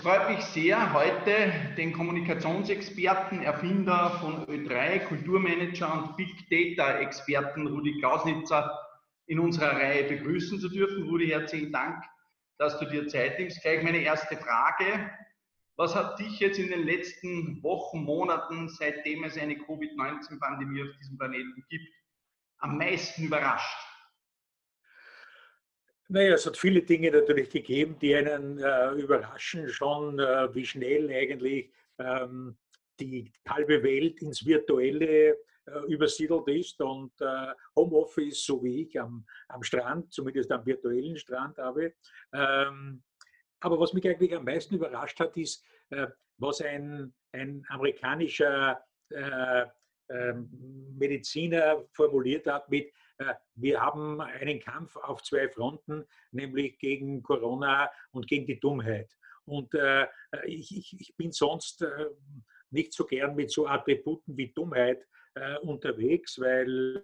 Es freut mich sehr, heute den Kommunikationsexperten, Erfinder von Ö3, Kulturmanager und Big Data-Experten Rudi Klausnitzer in unserer Reihe begrüßen zu dürfen. Rudi, herzlichen Dank, dass du dir Zeit nimmst. Gleich meine erste Frage. Was hat dich jetzt in den letzten Wochen, Monaten, seitdem es eine Covid-19-Pandemie auf diesem Planeten gibt, am meisten überrascht? Naja, es hat viele Dinge natürlich gegeben, die einen äh, überraschen, schon äh, wie schnell eigentlich ähm, die halbe Welt ins Virtuelle äh, übersiedelt ist und äh, Homeoffice, so wie ich am, am Strand, zumindest am virtuellen Strand habe. Ähm, aber was mich eigentlich am meisten überrascht hat, ist, äh, was ein, ein amerikanischer äh, ähm, Mediziner formuliert hat mit, wir haben einen Kampf auf zwei Fronten, nämlich gegen Corona und gegen die Dummheit. Und äh, ich, ich, bin sonst äh, nicht so gern mit so Attributen wie Dummheit unterwegs, weil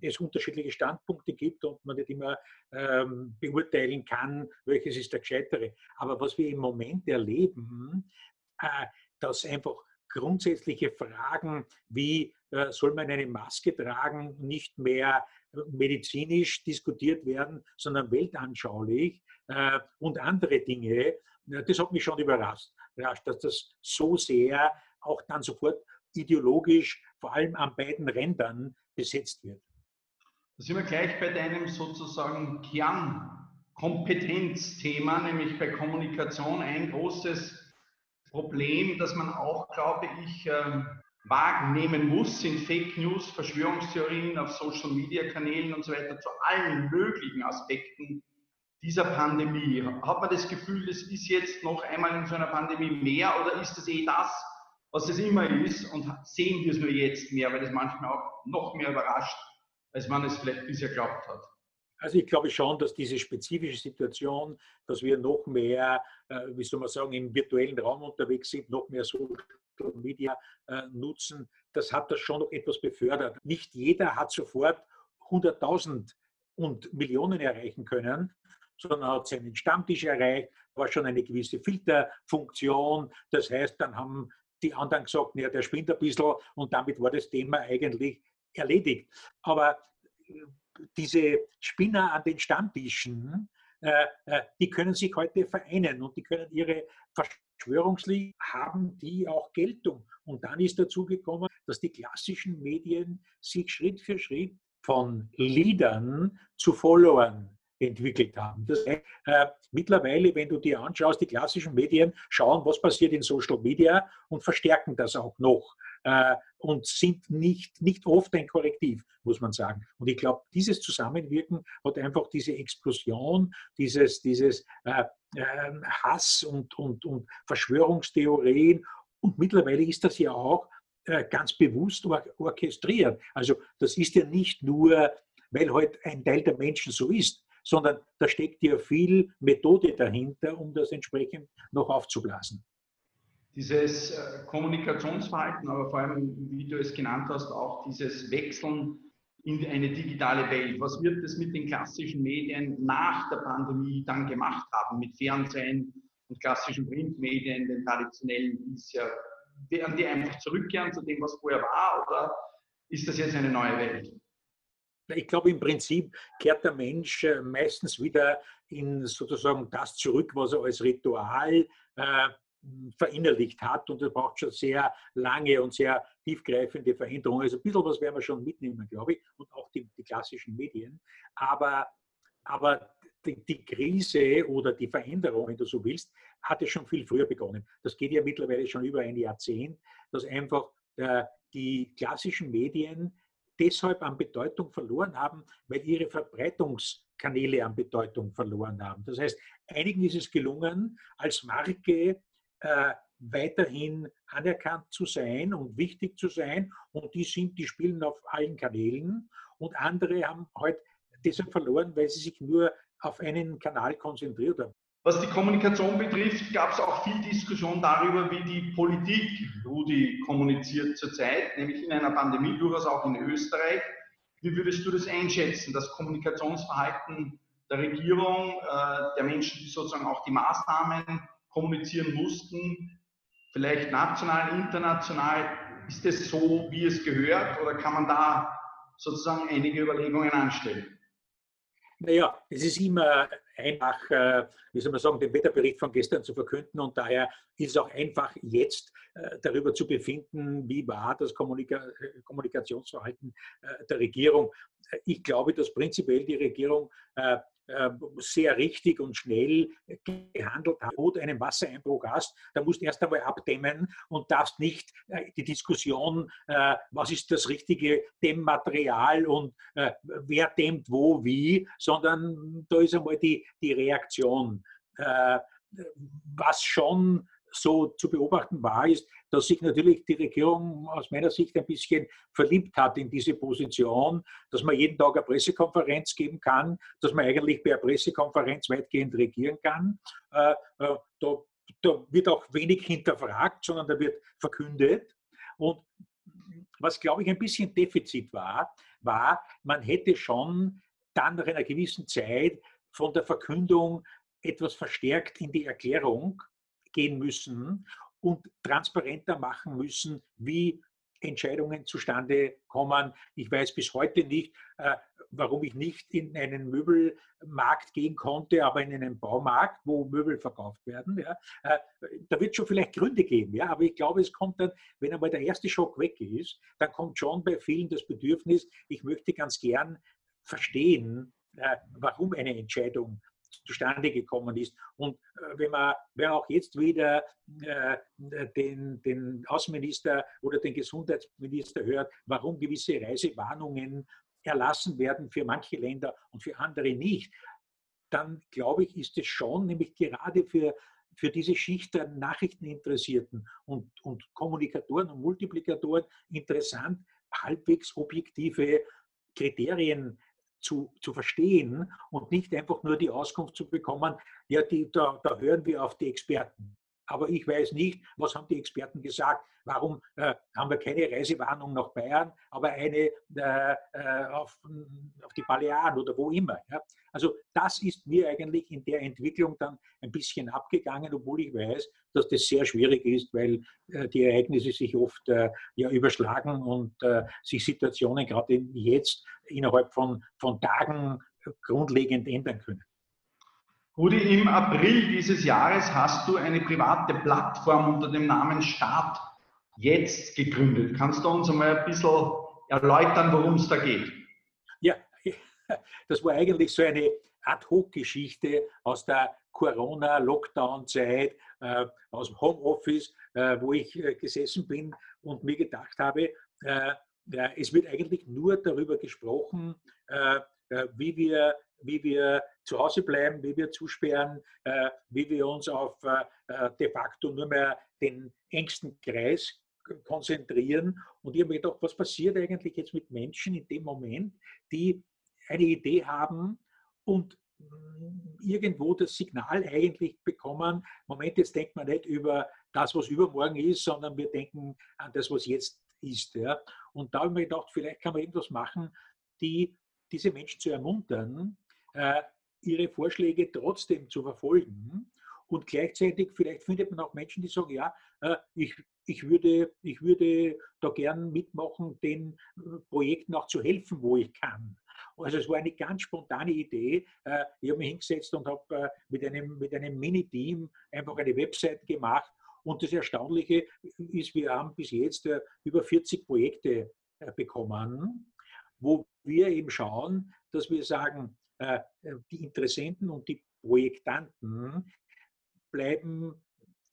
es unterschiedliche Standpunkte gibt und man nicht immer ähm, beurteilen kann, welches ist der gescheitere. Aber was wir im Moment erleben, äh, dass einfach grundsätzliche Fragen wie äh, soll man eine Maske tragen, nicht mehr medizinisch diskutiert werden, sondern weltanschaulich äh, und andere Dinge. Das hat mich schon überrascht, dass das so sehr auch dann sofort ideologisch, vor allem an beiden Rändern, besetzt wird. Da sind wir gleich bei deinem sozusagen Kernkompetenzthema, nämlich bei Kommunikation ein großes Problem, das man auch, glaube ich, ähm, wahrnehmen muss, sind Fake News, Verschwörungstheorien auf Social Media Kanälen und so weiter zu allen möglichen Aspekten dieser Pandemie. Hat man das Gefühl, das ist jetzt noch einmal in so einer Pandemie mehr oder ist das eh das, was es immer ist und sehen wir es nur jetzt mehr, weil das manchmal auch noch mehr überrascht, als man es vielleicht bisher glaubt hat? Also ich glaube schon, dass diese spezifische Situation, dass wir noch mehr, äh, wie soll man sagen, im virtuellen Raum unterwegs sind, noch mehr Social Media äh, nutzen, das hat das schon noch etwas befördert. Nicht jeder hat sofort 100.000 und Millionen erreichen können, sondern hat seinen Stammtisch erreicht, war schon eine gewisse Filterfunktion. Das heißt, dann haben die anderen gesagt, ja, der spinnt ein bisschen und damit war das Thema eigentlich erledigt. Aber äh, diese Spinner an den Stammtischen, äh, äh, die können sich heute vereinen und die können ihre Verschwörungsliegen haben, die auch Geltung. Und dann ist dazu gekommen, dass die klassischen Medien sich Schritt für Schritt von Leadern zu Followern entwickelt haben. Das heißt, äh, mittlerweile, wenn du dir anschaust, die klassischen Medien schauen, was passiert in Social Media und verstärken das auch noch äh, und sind nicht, nicht oft ein Korrektiv, muss man sagen. Und ich glaube, dieses Zusammenwirken hat einfach diese Explosion, dieses, dieses äh, äh, Hass und, und, und Verschwörungstheorien und mittlerweile ist das ja auch äh, ganz bewusst or orchestriert. Also das ist ja nicht nur, weil heute halt ein Teil der Menschen so ist, sondern da steckt ja viel Methode dahinter, um das entsprechend noch aufzublasen. Dieses äh, Kommunikationsverhalten, aber vor allem, wie du es genannt hast, auch dieses Wechseln in eine digitale Welt. Was wird es mit den klassischen Medien nach der Pandemie dann gemacht haben, mit Fernsehen und klassischen Printmedien, den traditionellen bisher? Werden die einfach zurückkehren zu dem, was vorher war, oder ist das jetzt eine neue Welt? Ich glaube, im Prinzip kehrt der Mensch äh, meistens wieder in sozusagen das zurück, was er als Ritual äh, verinnerlicht hat. Und das braucht schon sehr lange und sehr tiefgreifende Veränderungen. Also ein bisschen was werden wir schon mitnehmen, glaube ich, und auch die, die klassischen Medien. Aber, aber die, die, Krise oder die Veränderung, wenn du so willst, hat ja schon viel früher begonnen. Das geht ja mittlerweile schon über ein Jahrzehnt, dass einfach äh, die klassischen Medien deshalb an Bedeutung verloren haben, weil ihre Verbreitungskanäle an Bedeutung verloren haben. Das heißt, einigen ist es gelungen, als Marke äh, weiterhin anerkannt zu sein und wichtig zu sein. Und die sind, die spielen auf allen Kanälen. Und andere haben heute deshalb verloren, weil sie sich nur auf einen Kanal konzentriert haben. Was die Kommunikation betrifft, gab es auch viel Diskussion darüber, wie die Politik Rudi kommuniziert zurzeit, nämlich in einer Pandemie, durchaus auch in Österreich. Wie würdest du das einschätzen, das Kommunikationsverhalten der Regierung, äh, der Menschen, die sozusagen auch die Maßnahmen kommunizieren mussten, vielleicht national, international. Ist es so, wie es gehört oder kann man da sozusagen einige Überlegungen anstellen? Naja, es ist immer einfach, äh, wie soll man sagen, den Wetterbericht von gestern zu verkünden und daher ist es auch einfach jetzt äh, darüber zu befinden, wie war das Kommunika Kommunikationsverhalten äh, der Regierung. Ich glaube, dass prinzipiell die Regierung sehr richtig und schnell gehandelt hat, wo du einen Wassereinbruch hast, da musst du erst einmal abdämmen und darfst nicht äh, die Diskussion, äh, was ist das richtige Dämmmaterial und wer dämmt wo, wie, sondern da ist einmal die, die Reaktion. Was schon so zu beobachten war, ist, dass sich natürlich die Regierung aus meiner Sicht ein bisschen verliebt hat in diese Position, dass man jeden Tag eine Pressekonferenz geben kann, dass man eigentlich bei einer Pressekonferenz weitgehend regieren kann. Äh, äh, da, da wird auch wenig hinterfragt, sondern da wird verkündet. Und was, glaube ich, ein bisschen Defizit war, war, man hätte schon dann nach einer gewissen Zeit von der Verkündung etwas verstärkt in die Erklärung gehen müssen und transparenter machen müssen, wie Entscheidungen zustande kommen. Ich weiß bis heute nicht, äh, warum ich nicht in einen Möbelmarkt gehen konnte, aber in einen Baumarkt, wo Möbel verkauft werden. Ja. Äh, da wird schon vielleicht Gründe geben, ja, aber ich glaube, es kommt dann, wenn einmal der erste Schock weg ist, dann kommt schon bei vielen das Bedürfnis, ich möchte ganz gern verstehen, äh, warum eine Entscheidung zustande gekommen ist. Und äh, wenn man wer auch jetzt wieder äh, den, den Außenminister oder den Gesundheitsminister hört, warum gewisse Reisewarnungen erlassen werden für manche Länder und für andere nicht, dann glaube ich, ist es schon, nämlich gerade für, für diese Schicht der Nachrichteninteressierten und, und Kommunikatoren und Multiplikatoren interessant, halbwegs objektive Kriterien zu, zu verstehen und nicht einfach nur die Auskunft zu bekommen, ja, die, da, da hören wir auf die Experten. Aber ich weiß nicht, was haben die Experten gesagt. Warum äh, haben wir keine Reisewarnung nach Bayern, aber eine äh, äh, auf, auf, die Balearen oder wo immer. Ja? Also das ist mir eigentlich in der Entwicklung dann ein bisschen abgegangen, obwohl ich weiß, dass das sehr schwierig ist, weil äh, die Ereignisse sich oft äh, ja überschlagen und äh, sich Situationen gerade jetzt innerhalb von, von Tagen grundlegend ändern können. Rudi, im April dieses Jahres hast du eine private Plattform unter dem Namen Start jetzt gegründet. Kannst du uns einmal ein bisschen erläutern, worum es da geht? Ja, das war eigentlich so eine Ad-Hoc-Geschichte aus der Corona-Lockdown-Zeit, äh, aus dem Homeoffice, äh, wo ich äh, gesessen bin und mir gedacht habe, äh, es wird eigentlich nur darüber gesprochen, äh, äh, wie wir wie wir zu Hause bleiben, wie wir zusperren, äh, wie wir uns auf äh, de facto nur mehr den engsten Kreis konzentrieren. Und ich habe mir gedacht, was passiert eigentlich jetzt mit Menschen in dem Moment, die eine Idee haben und mm, irgendwo das Signal eigentlich bekommen, Moment, jetzt denkt man nicht über das, was übermorgen ist, sondern wir denken an das, was jetzt ist. Ja. Und da habe ich mir gedacht, vielleicht kann man irgendwas machen, die diese Menschen zu ermuntern, äh, ihre Vorschläge trotzdem zu verfolgen. Und gleichzeitig, vielleicht findet man auch Menschen, die sagen, ja, äh, ich, ich, würde, ich würde da gern mitmachen, den äh, Projekten auch zu helfen, wo ich kann. Also es war eine ganz spontane Idee. Ich habe mich hingesetzt und habe mit einem, mit einem Mini-Team einfach eine Website gemacht. Und das Erstaunliche ist, wir haben bis jetzt über 40 Projekte bekommen, wo wir eben schauen, dass wir sagen, äh, die Interessenten und die Projektanten bleiben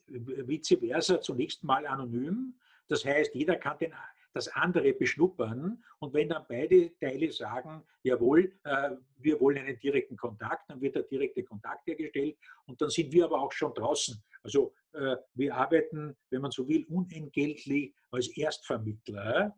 vice versa zunächst mal anonym. Das heißt, jeder kann den, das andere beschnuppern und wenn dann beide Teile sagen, jawohl, äh, wir wollen einen direkten Kontakt, dann wird der direkte Kontakt hergestellt und dann sind wir aber auch schon draußen. Also äh, wir arbeiten, wenn man so will, unentgeltlich als Erstvermittler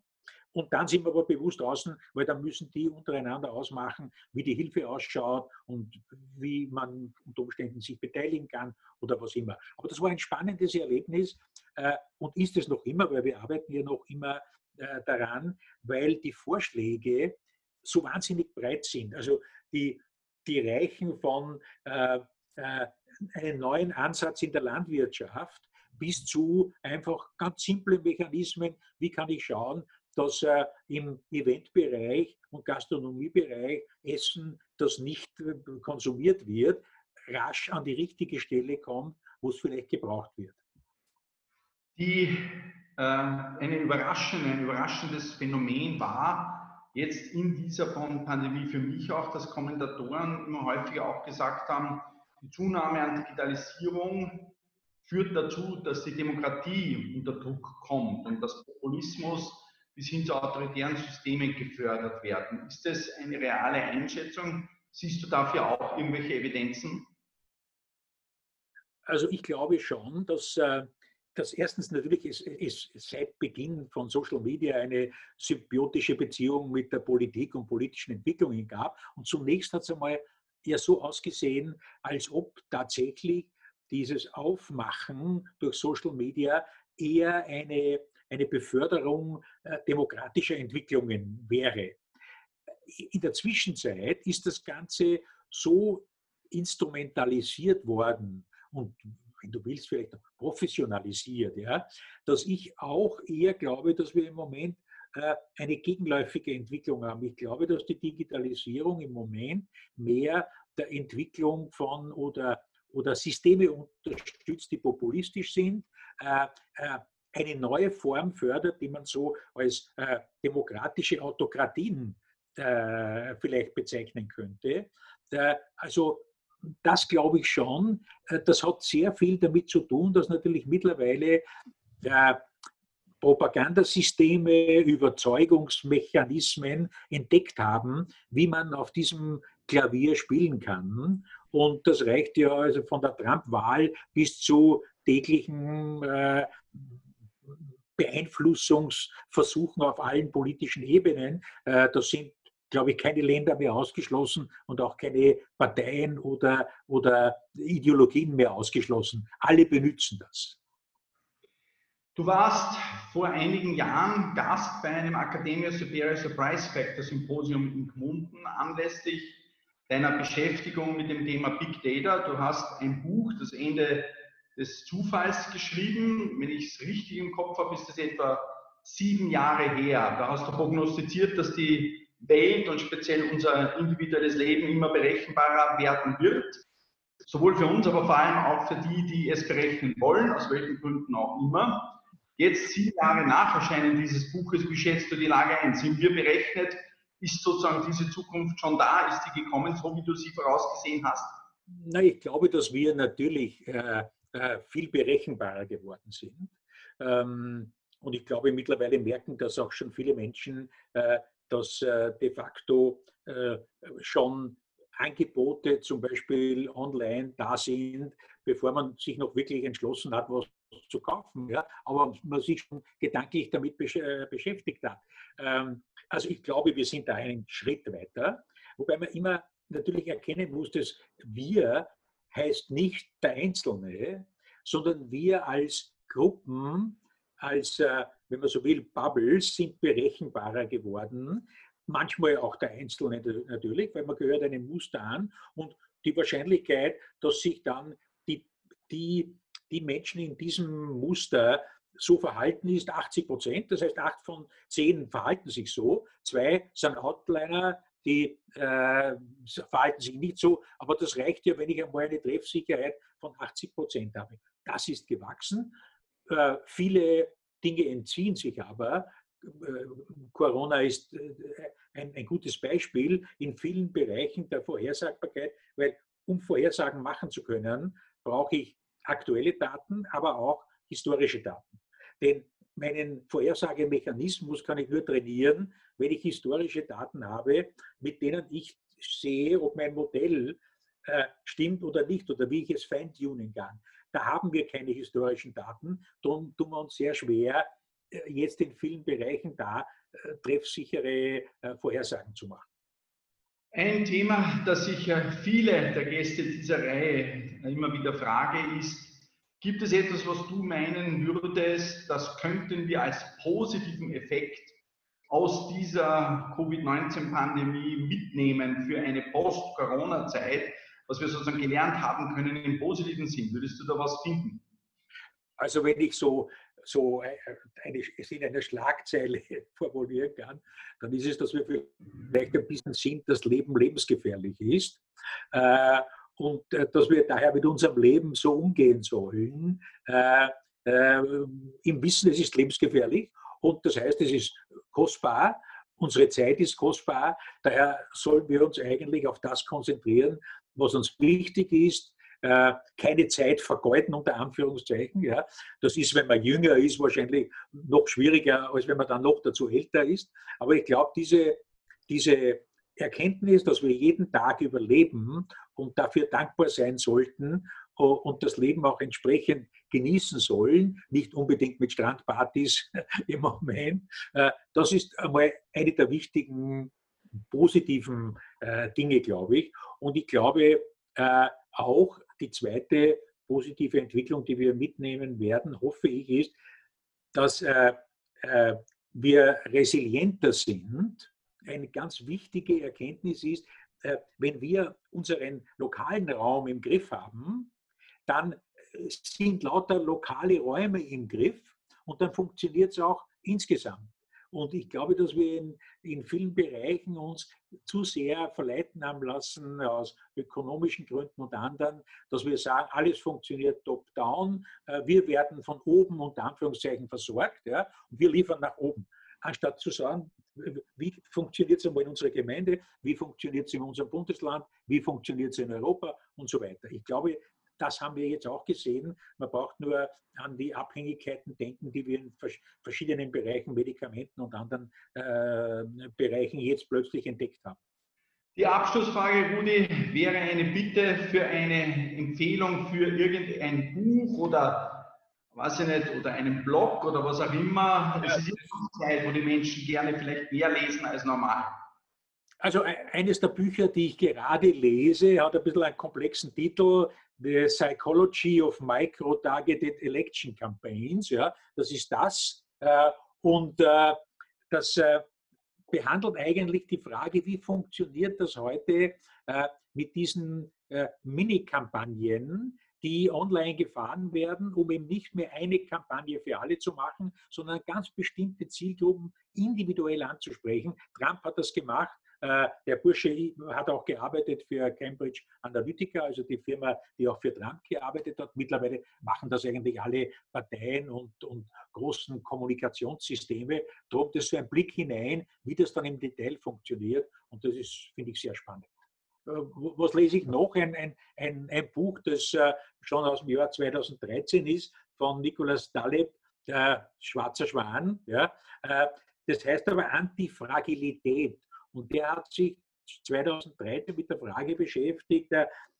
und dann sind wir aber bewusst draußen, weil dann müssen die untereinander ausmachen, wie die Hilfe ausschaut und wie man unter Umständen sich beteiligen kann oder was immer. Aber das war ein spannendes Erlebnis äh, und ist es noch immer, weil wir arbeiten ja noch immer äh, daran, weil die Vorschläge so wahnsinnig breit sind. Also die, die reichen von äh, einen neuen Ansatz in der Landwirtschaft bis zu einfach ganz simplen Mechanismen, wie kann ich schauen, dass äh, im Eventbereich und Gastronomiebereich Essen, das nicht äh, konsumiert wird, rasch an die richtige Stelle kommt, wo es vielleicht gebraucht wird. Die, äh, eine überraschende, ein überraschendes Phänomen war jetzt in dieser Pandemie für mich auch, dass Kommentatoren immer häufiger auch gesagt haben, die Zunahme an Digitalisierung führt dazu, dass die Demokratie unter Druck kommt und dass Populismus bis hin zu autoritären Systemen gefördert werden. Ist das eine reale Einschätzung? Siehst du dafür auch irgendwelche Evidenzen? Also ich glaube schon, dass, äh, dass erstens natürlich es, es seit Beginn von Social Media eine symbiotische Beziehung mit der Politik und politischen Entwicklungen gab. Und zunächst hat es einmal ja so ausgesehen, als ob tatsächlich dieses Aufmachen durch Social Media eher eine eine Beförderung äh, demokratischer Entwicklungen wäre. In der Zwischenzeit ist das Ganze so instrumentalisiert worden und wenn du willst, vielleicht auch professionalisiert, ja, dass ich auch eher glaube, dass wir im Moment äh, eine gegenläufige Entwicklung haben. Ich glaube, dass die Digitalisierung im Moment mehr der Entwicklung von oder, oder Systeme unterstützt, die populistisch sind, äh, eine neue Form fördert, die man so als äh, demokratische Autokratien äh, vielleicht bezeichnen könnte. Äh, also das glaube ich schon. Äh, das hat sehr viel damit zu tun, dass natürlich mittlerweile äh, Propagandasysteme, Überzeugungsmechanismen entdeckt haben, wie man auf diesem Klavier spielen kann. Und das reicht ja also von der Trump-Wahl bis zu täglichen äh, Beeinflussungsversuchen auf allen politischen Ebenen. Äh, da sind, glaube ich, keine Länder mehr ausgeschlossen und auch keine Parteien oder, oder Ideologien mehr ausgeschlossen. Alle benutzen das. Du warst vor einigen Jahren Gast bei einem Academia Superior Surprise Factor Symposium in Gmunden anlässlich deiner Beschäftigung mit dem Thema Big Data. Du hast ein Buch, das Ende des Zufalls geschrieben. Wenn ich es richtig im Kopf habe, ist das etwa sieben Jahre her. Da hast du prognostiziert, dass die Welt und speziell unser individuelles Leben immer berechenbarer werden wird. Sowohl für uns, aber vor allem auch für die, die es berechnen wollen, aus welchen Gründen auch immer. Jetzt, sieben Jahre nach Erscheinen dieses Buches, wie schätzt du die Lage ein? Sind wir berechnet? Ist sozusagen diese Zukunft schon da? Ist die gekommen, so wie du sie vorausgesehen hast? Na, ich glaube, dass wir natürlich äh, äh, viel berechenbarer geworden sind. Ähm, und ich glaube, mittlerweile merken das auch schon viele Menschen, äh, dass äh, de facto schon Angebote zum Beispiel online da sind, bevor man sich noch wirklich entschlossen hat, was zu kaufen, aber man sich schon gedanklich damit beschäftigt hat. Ähm, also ich glaube, wir sind da einen Schritt weiter, wobei man immer natürlich erkennen muss, dass wir heißt nicht der Einzelne, sondern wir als Gruppen, als, äh, wenn man so will, Bubbles sind berechenbarer geworden. Manchmal auch der Einzelne natürlich, weil man gehört einem Muster an und die Wahrscheinlichkeit, dass sich dann die, die, die Menschen in diesem Muster so verhalten ist 80 Prozent. Das heißt, acht von zehn verhalten sich so. Zwei sind Outliner, die äh, verhalten sich nicht so, aber das reicht ja, wenn ich einmal eine Treffsicherheit von 80 Prozent habe. Das ist gewachsen. Äh, viele Dinge entziehen sich aber. Äh, Corona ist äh, ein, ein, gutes Beispiel in vielen Bereichen der Vorhersagbarkeit, weil um Vorhersagen machen zu können, brauche ich aktuelle Daten, aber auch historische Daten. Denn meinen Vorhersagemechanismus kann ich nur trainieren, wenn ich historische Daten habe, mit denen ich sehe, ob mein Modell äh, stimmt oder nicht oder wie ich es feintunen kann. Da haben wir keine historischen Daten, darum tun wir uns sehr schwer, äh, jetzt in vielen Bereichen da äh, treffsichere äh, Vorhersagen zu machen. Ein Thema, das sich viele der Gäste dieser Reihe immer wieder frage, ist, Gibt es etwas, was du meinen würdest, das könnten wir als positiven Effekt aus dieser Covid-19-Pandemie mitnehmen für eine Post-Corona-Zeit? was wir sozusagen gelernt haben können im positiven Sinn? Würdest du da was finden? Also wenn ich so, so äh, eine, es in einer Schlagzeile formulieren kann, dann ist es, dass wir vielleicht ein bisschen sind, dass Leben lebensgefährlich ist. Äh, und äh, dass wir daher mit unserem Leben so umgehen sollen, äh, äh, im Wissen, es ist lebensgefährlich und das heißt, es ist kostbar, unsere Zeit ist kostbar, daher sollen wir uns eigentlich auf das konzentrieren, was uns wichtig ist, äh, keine Zeit vergeuden, unter Anführungszeichen. Ja. Das ist, wenn man jünger ist, wahrscheinlich noch schwieriger, als wenn man dann noch dazu älter ist. Aber ich glaube, diese, diese Erkenntnis, dass wir jeden Tag überleben und dafür dankbar sein sollten und das Leben auch entsprechend genießen sollen, nicht unbedingt mit Strandpartys im Moment. Äh, das ist einmal eine der wichtigen positiven äh, Dinge, glaube ich. Und ich glaube äh, auch, die zweite positive Entwicklung, die wir mitnehmen werden, hoffe ich, ist, dass wir resilienter sind. Eine ganz wichtige Erkenntnis ist, wenn wir unseren lokalen Raum im Griff haben, dann sind lauter lokale Räume im Griff und dann funktioniert es auch insgesamt. Und ich glaube, dass wir in, in vielen Bereichen uns zu sehr verleiten haben lassen aus ökonomischen Gründen und anderen, dass wir sagen, alles funktioniert top-down, äh, wir werden von oben unter Anführungszeichen versorgt ja, und wir liefern nach oben. Anstatt zu sagen, wie funktioniert es einmal in unserer Gemeinde, wie funktioniert es in unserem Bundesland, wie funktioniert es in Europa und so weiter. Ich glaube, das haben wir jetzt auch gesehen. Man braucht nur an die Abhängigkeiten denken, die wir in verschiedenen Bereichen, Medikamenten und anderen äh, Bereichen jetzt plötzlich entdeckt haben. Die Abschlussfrage, Rudi, wäre eine Bitte für eine Empfehlung für irgendein Buch oder weiß ich nicht, oder einen Blog oder was auch immer. Es ist jetzt Zeit, wo die Menschen gerne vielleicht mehr lesen als normal. Also e-, eines der Bücher, die ich gerade lese, hat ein bisschen einen komplexen Titel, The Psychology of Micro-Targeted Election Campaigns. Ja, das ist das. Äh, und äh, das äh, behandelt eigentlich die Frage, wie funktioniert das heute mit diesen Mini-Kampagnen, die online gefahren werden, um eben nicht mehr eine Kampagne für alle zu machen, sondern ganz bestimmte Zielgruppen individuell anzusprechen. Trump hat das gemacht äh, der Bursche hat auch gearbeitet für Cambridge Analytica, also die Firma, die auch für Trump gearbeitet hat. Mittlerweile machen das eigentlich alle Parteien und, und großen Kommunikationssysteme. Darum das so ein Blick hinein, wie das dann im Detail funktioniert. Und das ist, finde ich, sehr spannend. Äh, was lese ich noch? Ein, ein, ein, ein Buch, das äh, schon aus dem Jahr 2013 ist, von Nicolas Taleb, der Schwarzer Schwan. Ja. Das heißt aber Antifragilität. Und der hat sich 2013 mit der Frage beschäftigt,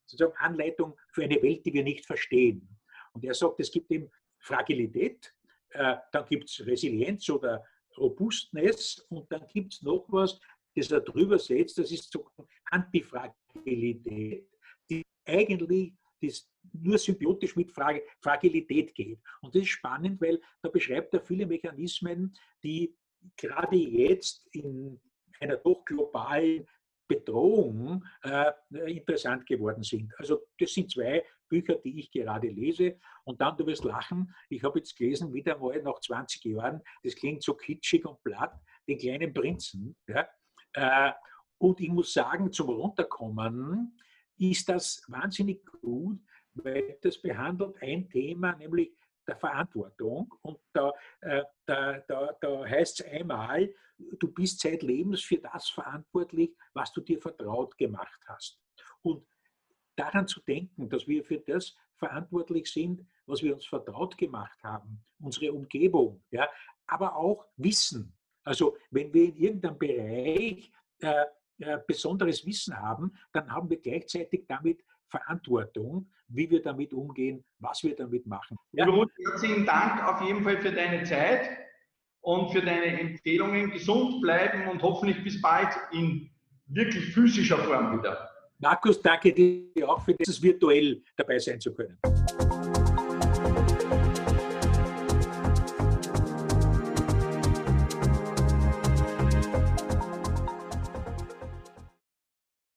sozusagen Anleitung für eine Welt, die wir nicht verstehen. Und er sagt, es gibt eben Fragilität, äh, dann gibt es Resilienz oder Robustness und dann gibt es noch was, das er drüber setzt, das ist so Antifragilität, die eigentlich das nur symbiotisch mit Fragilität geht. Und das ist spannend, weil da beschreibt er viele Mechanismen, die gerade jetzt in einer doch globalen Bedrohung äh, interessant geworden sind. Also das sind zwei Bücher, die ich gerade lese. Und dann, du wirst lachen, ich habe jetzt gelesen, wieder mal nach 20 Jahren, das klingt so kitschig und platt, den kleinen Prinzen. Ja? Äh, und ich muss sagen, zum Runterkommen ist das wahnsinnig gut, weil das behandelt ein Thema, nämlich der Verantwortung. Und da, äh, da, da, da heißt es einmal, du bist zeitlebens für das verantwortlich, was du dir vertraut gemacht hast. Und daran zu denken, dass wir für das verantwortlich sind, was wir uns vertraut gemacht haben, unsere Umgebung, ja, aber auch Wissen. Also wenn wir in irgendeinem Bereich äh, äh, besonderes Wissen haben, dann haben wir gleichzeitig damit Verantwortung, wie wir damit umgehen, was wir damit machen. Ja. Herzlichen Dank auf jeden Fall für deine Zeit und für deine Empfehlungen. Gesund bleiben und hoffentlich bis bald in wirklich physischer Form wieder. Markus, danke dir auch für dieses virtuell dabei sein zu können.